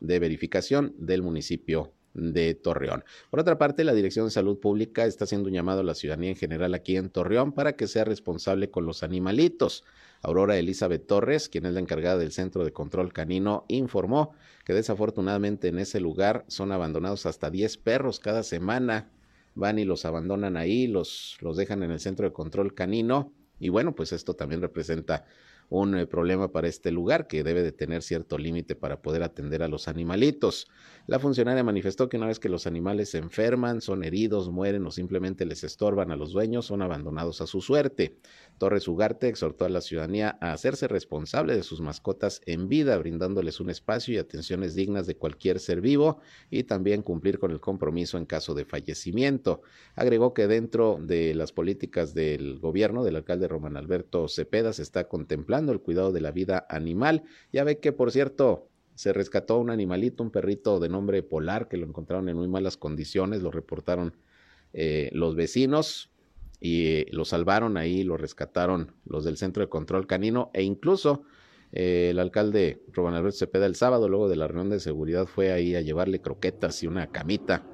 Speaker 1: de verificación del municipio de Torreón. Por otra parte, la Dirección de Salud Pública está haciendo un llamado a la ciudadanía en general aquí en Torreón para que sea responsable con los animalitos. Aurora Elizabeth Torres, quien es la encargada del Centro de Control Canino, informó que desafortunadamente en ese lugar son abandonados hasta 10 perros cada semana. Van y los abandonan ahí, los, los dejan en el Centro de Control Canino. Y bueno, pues esto también representa un eh, problema para este lugar que debe de tener cierto límite para poder atender a los animalitos. La funcionaria manifestó que una vez que los animales se enferman, son heridos, mueren o simplemente les estorban a los dueños, son abandonados a su suerte. Torres Ugarte exhortó a la ciudadanía a hacerse responsable de sus mascotas en vida, brindándoles un espacio y atenciones dignas de cualquier ser vivo y también cumplir con el compromiso en caso de fallecimiento. Agregó que dentro de las políticas del gobierno del alcalde Román Alberto Cepeda se está contemplando el cuidado de la vida animal. Ya ve que, por cierto, se rescató un animalito, un perrito de nombre Polar, que lo encontraron en muy malas condiciones, lo reportaron eh, los vecinos y lo salvaron ahí, lo rescataron los del Centro de Control Canino e incluso eh, el alcalde Roban Alberto Cepeda el sábado, luego de la reunión de seguridad, fue ahí a llevarle croquetas y una camita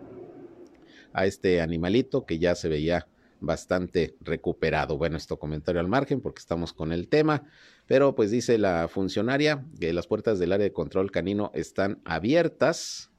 Speaker 1: a este animalito que ya se veía bastante recuperado. Bueno, esto comentario al margen porque estamos con el tema, pero pues dice la funcionaria que las puertas del área de control canino están abiertas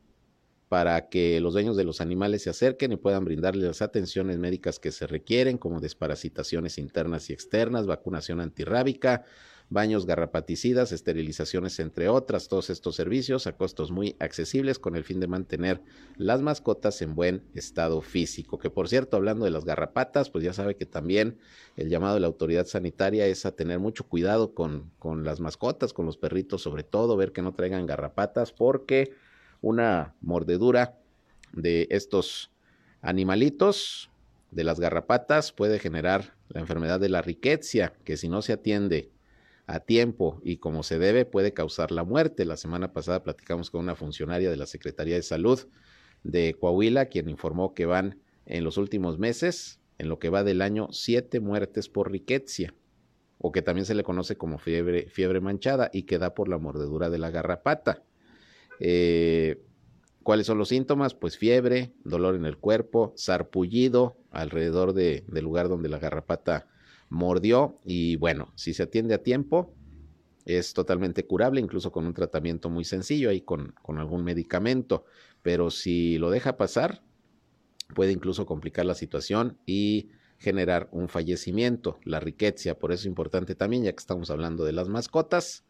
Speaker 1: para que los dueños de los animales se acerquen y puedan brindarles las atenciones médicas que se requieren, como desparasitaciones internas y externas, vacunación antirrábica, baños garrapaticidas, esterilizaciones, entre otras, todos estos servicios a costos muy accesibles con el fin de mantener las mascotas en buen estado físico. Que por cierto, hablando de las garrapatas, pues ya sabe que también el llamado de la autoridad sanitaria es a tener mucho cuidado con, con las mascotas, con los perritos sobre todo, ver que no traigan garrapatas, porque una mordedura de estos animalitos, de las garrapatas, puede generar la enfermedad de la riqueza, que si no se atiende a tiempo y como se debe puede causar la muerte. La semana pasada platicamos con una funcionaria de la Secretaría de Salud de Coahuila, quien informó que van en los últimos meses, en lo que va del año, siete muertes por riqueza o que también se le conoce como fiebre, fiebre manchada y que da por la mordedura de la garrapata. Eh, ¿Cuáles son los síntomas? Pues fiebre, dolor en el cuerpo, sarpullido alrededor del lugar donde la garrapata mordió y bueno, si se atiende a tiempo, es totalmente curable, incluso con un tratamiento muy sencillo ahí con, con algún medicamento, pero si lo deja pasar, puede incluso complicar la situación y generar un fallecimiento, la riqueza. Por eso es importante también, ya que estamos hablando de las mascotas,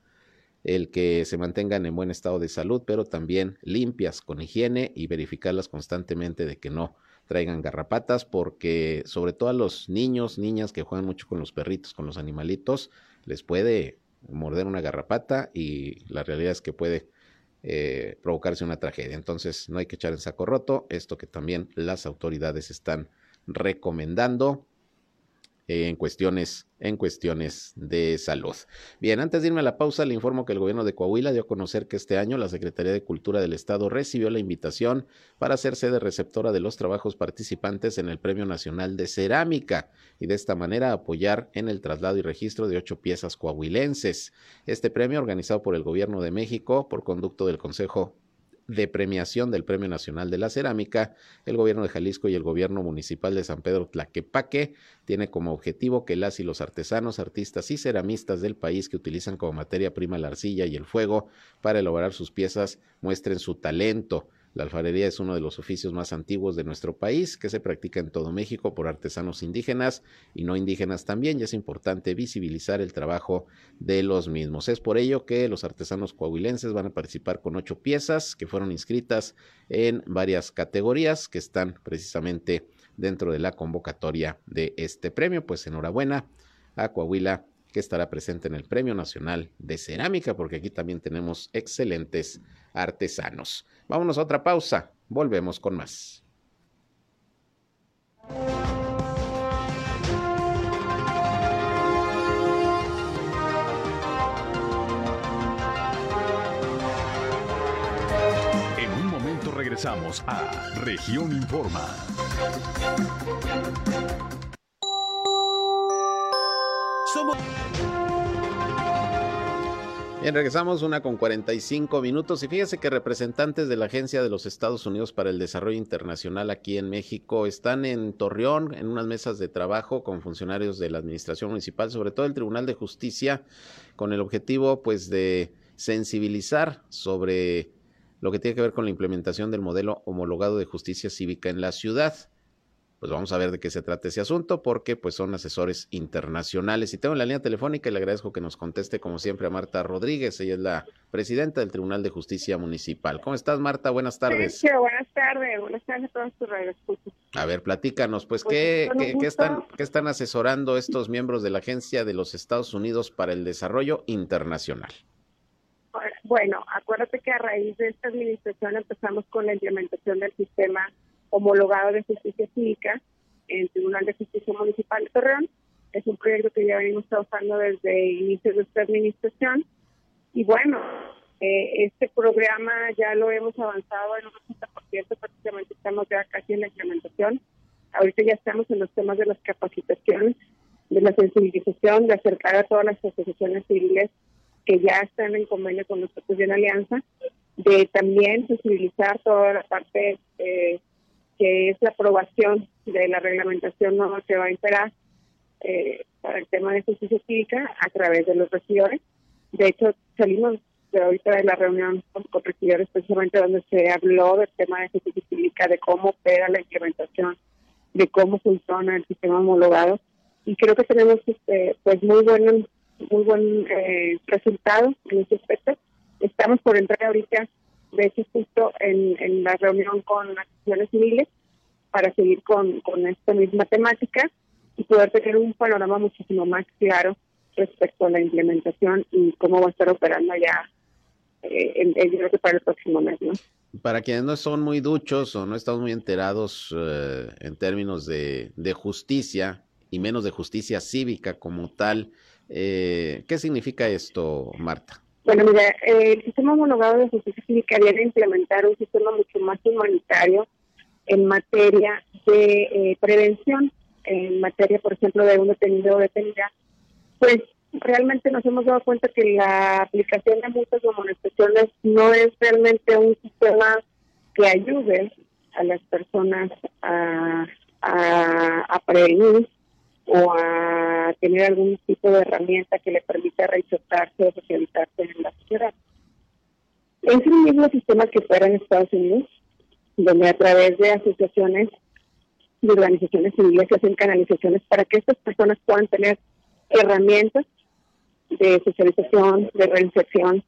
Speaker 1: el que se mantengan en buen estado de salud, pero también limpias con higiene y verificarlas constantemente de que no traigan garrapatas, porque sobre todo a los niños, niñas que juegan mucho con los perritos, con los animalitos, les puede morder una garrapata y la realidad es que puede eh, provocarse una tragedia. Entonces no hay que echar en saco roto esto que también las autoridades están recomendando en cuestiones, en cuestiones de salud. Bien, antes de irme a la pausa, le informo que el gobierno de Coahuila dio a conocer que este año la Secretaría de Cultura del Estado recibió la invitación para ser sede receptora de los trabajos participantes en el Premio Nacional de Cerámica y de esta manera apoyar en el traslado y registro de ocho piezas coahuilenses. Este premio, organizado por el gobierno de México por conducto del Consejo de premiación del Premio Nacional de la Cerámica, el gobierno de Jalisco y el gobierno municipal de San Pedro Tlaquepaque tiene como objetivo que las y los artesanos, artistas y ceramistas del país que utilizan como materia prima la arcilla y el fuego para elaborar sus piezas muestren su talento. La alfarería es uno de los oficios más antiguos de nuestro país, que se practica en todo México por artesanos indígenas y no indígenas también, y es importante visibilizar el trabajo de los mismos. Es por ello que los artesanos coahuilenses van a participar con ocho piezas que fueron inscritas en varias categorías que están precisamente dentro de la convocatoria de este premio. Pues enhorabuena a Coahuila que estará presente en el Premio Nacional de Cerámica, porque aquí también tenemos excelentes artesanos. Vámonos a otra pausa, volvemos con más.
Speaker 7: En un momento regresamos a Región Informa.
Speaker 1: Bien, regresamos una con 45 minutos. Y fíjese que representantes de la Agencia de los Estados Unidos para el Desarrollo Internacional aquí en México están en Torreón en unas mesas de trabajo con funcionarios de la Administración Municipal, sobre todo el Tribunal de Justicia, con el objetivo pues de sensibilizar sobre lo que tiene que ver con la implementación del modelo homologado de justicia cívica en la ciudad pues vamos a ver de qué se trata ese asunto, porque pues son asesores internacionales. Y tengo en la línea telefónica y le agradezco que nos conteste como siempre a Marta Rodríguez, ella es la presidenta del Tribunal de Justicia Municipal. ¿Cómo estás, Marta? Buenas tardes.
Speaker 9: Sí, buenas tardes, buenas tardes a todos tus
Speaker 1: A ver, platícanos, pues, pues ¿qué, qué, están, ¿qué están asesorando estos miembros de la Agencia de los Estados Unidos para el Desarrollo Internacional?
Speaker 9: Bueno, acuérdate que a raíz de esta administración empezamos con la implementación del sistema homologado de justicia cívica en el Tribunal de Justicia Municipal de Torreón. Es un proyecto que ya venimos trabajando desde inicios de esta administración. Y bueno, eh, este programa ya lo hemos avanzado en un 80%, prácticamente estamos ya casi en la implementación. Ahorita ya estamos en los temas de las capacitaciones, de la sensibilización, de acercar a todas las asociaciones civiles que ya están en convenio con nosotros y en alianza, de también sensibilizar toda la parte eh, que es la aprobación de la reglamentación nueva que va a imperar eh, para el tema de justicia cívica a través de los regidores. De hecho, salimos de ahorita de la reunión con, con regidores precisamente donde se habló del tema de justicia cívica, de cómo opera la implementación, de cómo funciona el sistema homologado. Y creo que tenemos este, pues muy buen, muy buen eh, resultado en ese aspecto. Estamos por entrar ahorita de hecho justo en, en la reunión con las instituciones civiles para seguir con, con esta misma temática y poder tener un panorama muchísimo más claro respecto a la implementación y cómo va a estar operando ya eh, en, creo que para el próximo mes, ¿no?
Speaker 1: Para quienes no son muy duchos o no estamos muy enterados eh, en términos de, de, justicia y menos de justicia cívica como tal, eh, ¿qué significa esto, Marta?
Speaker 9: Bueno, mira, el sistema homologado de justicia cívica viene implementar un sistema mucho más humanitario en materia de eh, prevención, en materia, por ejemplo, de un detenido o detenida, pues realmente nos hemos dado cuenta que la aplicación de multas o amonestaciones no es realmente un sistema que ayude a las personas a, a, prevenir o a tener algún tipo de herramienta que le permita reinsertarse o socializarse en la sociedad. Es el mismo sistema que fuera en Estados Unidos, donde a través de asociaciones y organizaciones civiles se hacen canalizaciones para que estas personas puedan tener herramientas de socialización, de reinserción,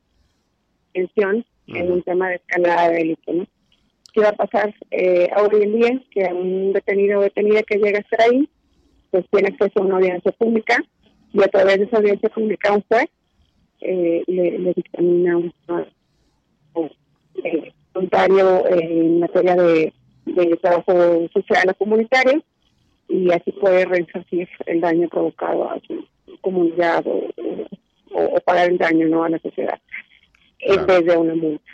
Speaker 9: pensión, en un tema de escalada de delito. ¿no? ¿Qué va a pasar eh, hoy en día? Que un detenido o detenida que llega a estar ahí, pues tiene acceso a una audiencia pública y a través de esa audiencia pública un juez eh, le, dictamina un, eh, voluntario en materia de, trabajo social o comunitario y así puede resarcir el daño provocado a su comunidad o, o, pagar el daño no a la sociedad. En vez de una multa.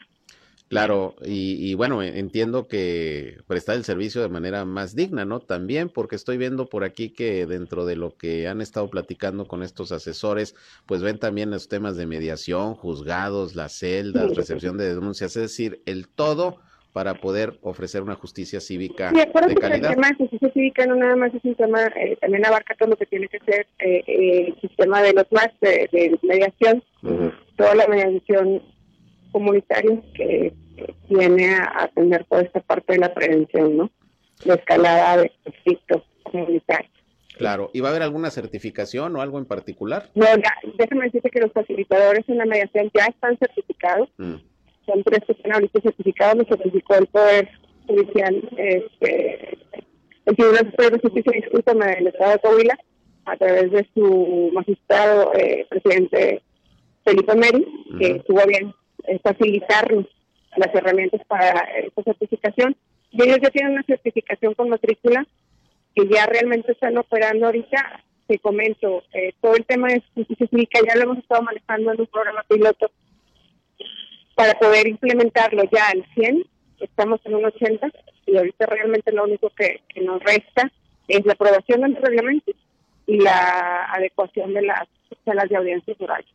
Speaker 1: Claro, y, bueno, entiendo que prestar el servicio de manera más digna, ¿no? También porque estoy viendo por aquí que dentro de lo que han estado platicando con estos asesores, pues ven también los temas de mediación, juzgados, las celdas, recepción de denuncias, es decir, el todo para poder ofrecer una justicia cívica
Speaker 9: de calidad. el tema de justicia cívica no nada más es un tema, eh, también abarca todo lo que tiene que ser eh, eh, el sistema de los más de, mediación, toda la mediación comunitaria que viene a atender toda esta parte de la prevención, ¿no? La escalada de conflictos comunitarios.
Speaker 1: Claro, ¿y va a haber alguna certificación o algo en particular?
Speaker 9: No, ya, déjame decirte que los facilitadores en la mediación ya están certificados. Mm. Son tres que están ahorita certificados, los certificó el Poder Judicial, este, el Tribunal Superior de Justicia, discúlpame, del Estado de Coahuila, a través de su magistrado, eh, presidente Felipe Meri, que estuvo bien facilitarnos las herramientas para esta certificación. Y ellos ya tienen una certificación con matrícula que ya realmente están operando ahorita. Te comento, eh, todo el tema de justicia cívica ya lo hemos estado manejando en un programa piloto para poder implementarlo ya al 100. Estamos en un 80 y ahorita realmente lo único que, nos resta es la aprobación del reglamento y la adecuación de las salas de audiencias orales.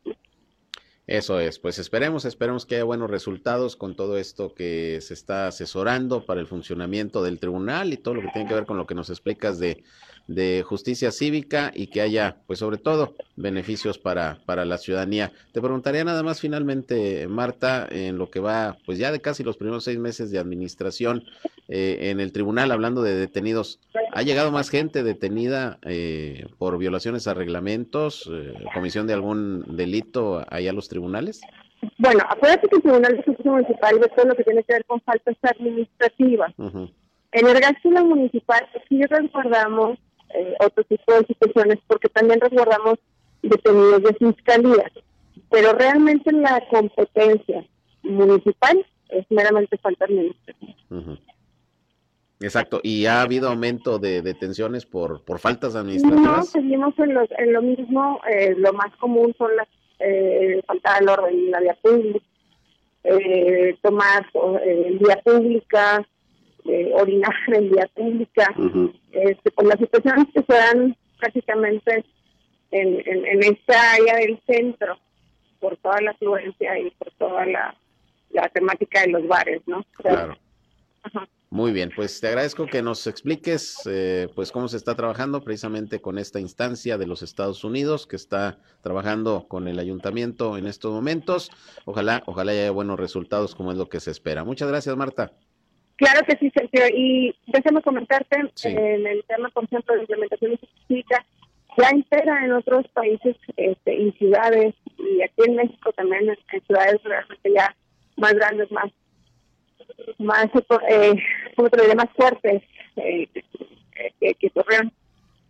Speaker 1: Eso es, pues esperemos, esperemos que haya buenos resultados con todo esto que se está asesorando para el funcionamiento del tribunal y todo lo que tiene que ver con lo que nos explicas de, de justicia cívica y que haya, pues sobre todo, beneficios para, para la ciudadanía. Te preguntaría nada más finalmente, Marta, en lo que va, pues ya de casi los primeros seis meses de administración eh, en el tribunal, hablando de detenidos, ¿ha llegado más gente detenida eh, por violaciones a reglamentos, eh, comisión de algún delito allá a los tribunales?
Speaker 9: Bueno, acuérdate que el Tribunal de Justicia Municipal ve todo lo que tiene que ver con faltas administrativas. En el gasto municipal sí resguardamos eh, otro tipo de situaciones porque también resguardamos detenidos de fiscalía. Pero realmente la competencia municipal es meramente falta administrativa.
Speaker 1: Exacto, ¿y ha habido aumento de detenciones por, por faltas administrativas?
Speaker 9: No, seguimos en, en lo mismo, eh, lo más común son las eh, falta del orden en la vía pública, eh, tomar eh, vía pública, eh, orinar en vía pública, este, con las situaciones que se dan prácticamente en, en, esta área del centro, por toda la afluencia y por toda la, la temática de los bares, ¿no?
Speaker 1: claro. Muy bien, pues te agradezco que nos expliques eh, pues cómo se está trabajando precisamente con esta instancia de los Estados Unidos que está trabajando con el ayuntamiento en estos momentos. Ojalá, ojalá haya buenos resultados como es lo que se espera. Muchas gracias, Marta.
Speaker 9: Claro que sí, Sergio. Y déjame comentarte, en el tema, por ejemplo, de implementación física, ya entera en otros países este, y ciudades, y aquí en México también, en ciudades realmente ya más grandes, más, más, eh, como te más fuertes eh, que, que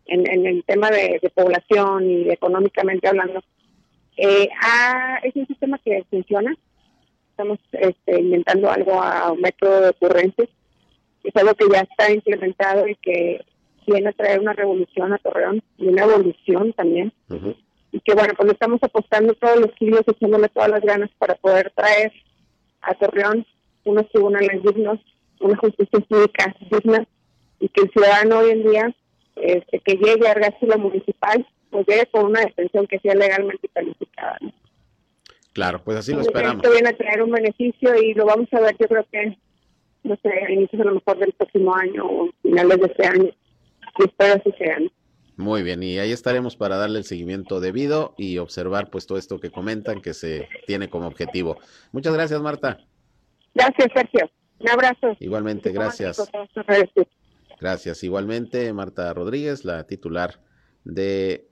Speaker 9: en, en, el tema de, población y económicamente hablando. Eh, ah, es un sistema que funciona, estamos este, inventando algo a un método de ocurrencias. Es algo que ya está implementado y que viene a traer una revolución a Torreón y una evolución también. Y que bueno, pues estamos apostando todos los kilos, echándole todas las ganas para poder traer a Torreón unos tribunales dignos, una justicia cívica digna y que el ciudadano hoy en día este, que llegue a Argácila Municipal pues llegue con una detención que sea legalmente calificada.
Speaker 1: Claro, pues así lo esperamos.
Speaker 9: Esto viene a traer un beneficio y lo vamos a ver yo creo que, no sé, a inicios a lo mejor del próximo año o finales de este año. Y espero así sean.
Speaker 1: Muy bien, y ahí estaremos para darle el seguimiento debido y observar pues todo esto que comentan que se tiene como objetivo. Muchas gracias, Marta.
Speaker 9: Gracias, Sergio. Un abrazo.
Speaker 1: Igualmente, gracias. Gracias. Igualmente, Marta Rodríguez, la titular de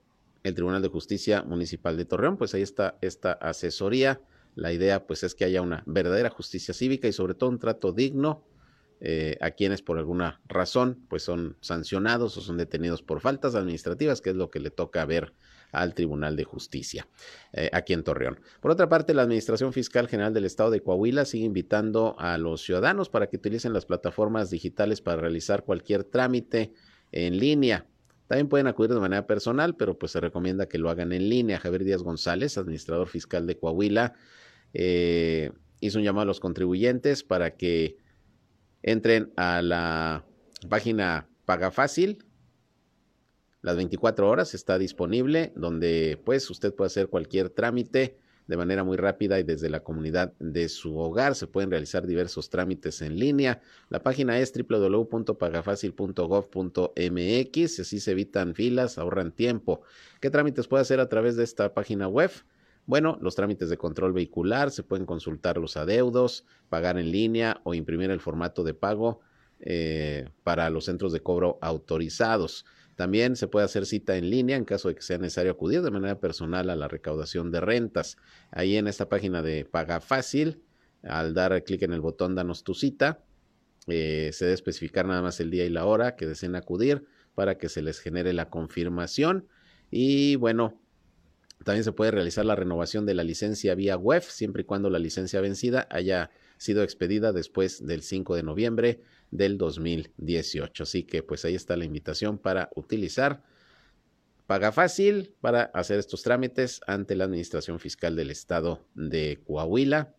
Speaker 1: el Tribunal de Justicia Municipal de Torreón, pues ahí está esta asesoría. La idea pues es que haya una verdadera justicia cívica y sobre todo un trato digno eh, a quienes por alguna razón pues son sancionados o son detenidos por faltas administrativas, que es lo que le toca ver al Tribunal de Justicia eh, aquí en Torreón. Por otra parte, la Administración Fiscal General del Estado de Coahuila sigue invitando a los ciudadanos para que utilicen las plataformas digitales para realizar cualquier trámite en línea. También pueden acudir de manera personal, pero pues se recomienda que lo hagan en línea. Javier Díaz González, administrador fiscal de Coahuila, eh, hizo un llamado a los contribuyentes para que entren a la página Paga Fácil. Las 24 horas está disponible, donde pues usted puede hacer cualquier trámite de manera muy rápida y desde la comunidad de su hogar. Se pueden realizar diversos trámites en línea. La página es www.pagafacil.gov.mx. Así se evitan filas, ahorran tiempo. ¿Qué trámites puede hacer a través de esta página web? Bueno, los trámites de control vehicular, se pueden consultar los adeudos, pagar en línea o imprimir el formato de pago eh, para los centros de cobro autorizados. También se puede hacer cita en línea en caso de que sea necesario acudir de manera personal a la recaudación de rentas. Ahí en esta página de Paga Fácil, al dar clic en el botón Danos tu cita, eh, se debe especificar nada más el día y la hora que deseen acudir para que se les genere la confirmación. Y bueno, también se puede realizar la renovación de la licencia vía web, siempre y cuando la licencia vencida haya sido expedida después del 5 de noviembre del 2018. Así que pues ahí está la invitación para utilizar Paga Fácil para hacer estos trámites ante la Administración Fiscal del Estado de Coahuila.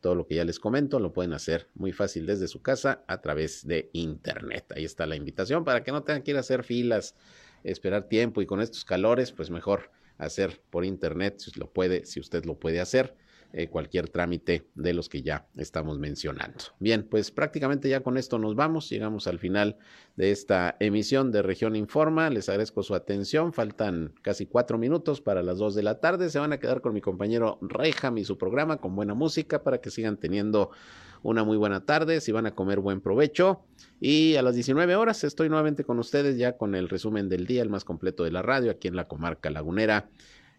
Speaker 1: Todo lo que ya les comento lo pueden hacer muy fácil desde su casa a través de Internet. Ahí está la invitación para que no tengan que ir a hacer filas, esperar tiempo y con estos calores, pues mejor hacer por internet, si lo puede, si usted lo puede hacer. Eh, cualquier trámite de los que ya estamos mencionando. Bien, pues prácticamente ya con esto nos vamos, llegamos al final de esta emisión de Región Informa, les agradezco su atención, faltan casi cuatro minutos para las dos de la tarde, se van a quedar con mi compañero Rejam y su programa con buena música para que sigan teniendo una muy buena tarde, si van a comer buen provecho. Y a las 19 horas estoy nuevamente con ustedes ya con el resumen del día, el más completo de la radio, aquí en la comarca lagunera,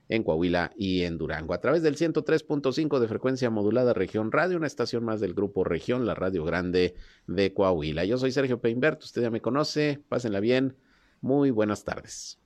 Speaker 1: en Coahuila y en Durango. A través del 103.5 de frecuencia modulada Región Radio, una estación más del grupo Región, la Radio Grande de Coahuila. Yo soy Sergio Peinbert, usted ya me conoce, pásenla bien, muy buenas tardes.